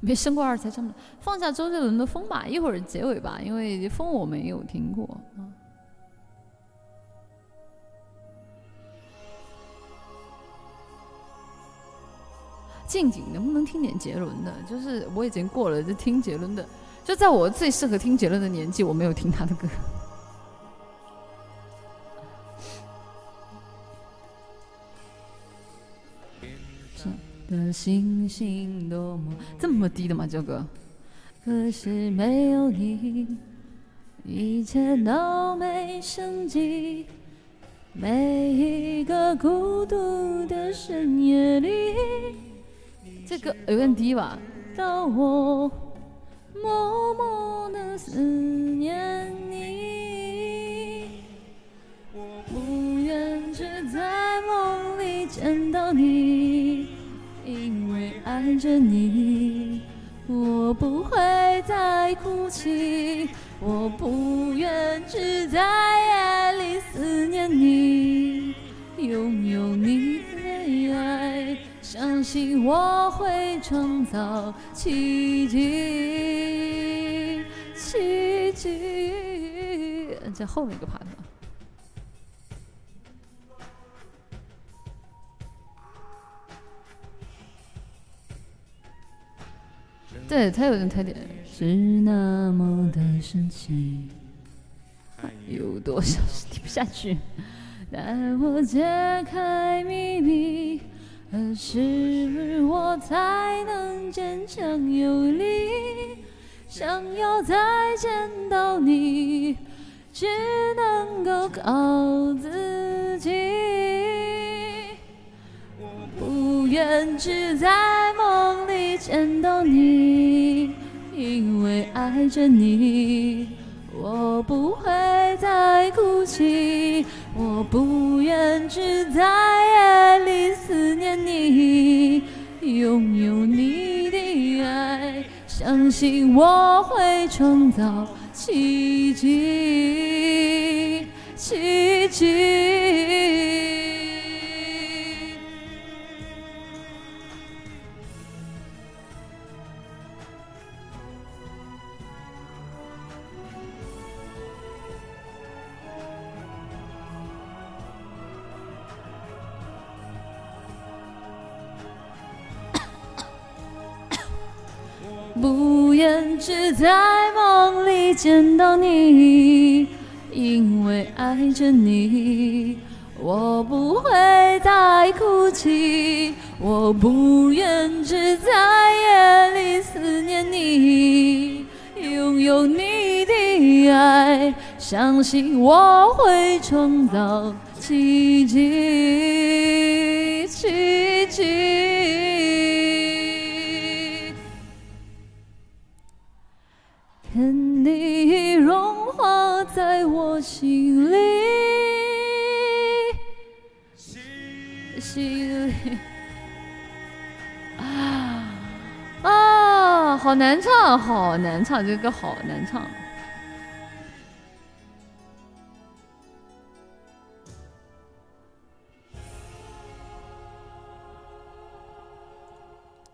没生过二才唱不了。放下周杰伦的《风》吧，一会儿结尾吧，因为《风》我没有听过。静静，能不能听点杰伦的？就是我已经过了就听杰伦的，就在我最适合听杰伦的年纪，我没有听他的歌。的星星多么这么低的吗？这个，可是没有你，一切都没生机。每一个孤独的深夜里，这个有点低吧？当我默默的思念你，我不愿只在梦里见到你。因为爱着你，我不会再哭泣。我不愿只在夜里思念你，拥有你的爱，相信我会创造奇迹，奇迹。嗯在后面一个 part。对他有点特点，是那么的深情，有多少是听不下去？待我揭开秘密，何时我才能坚强有力？想要再见到你，只能够靠自己。我不愿只在见到你，因为爱着你，我不会再哭泣。我不愿只在夜里思念你，拥有你的爱，相信我会创造奇迹，奇迹。不愿只在梦里见到你，因为爱着你，我不会再哭泣。我不愿只在夜里思念你，拥有你的爱，相信我会创造奇迹，奇迹。天地融化在我心里，心里啊啊，好难唱，好难唱，这个歌好难唱。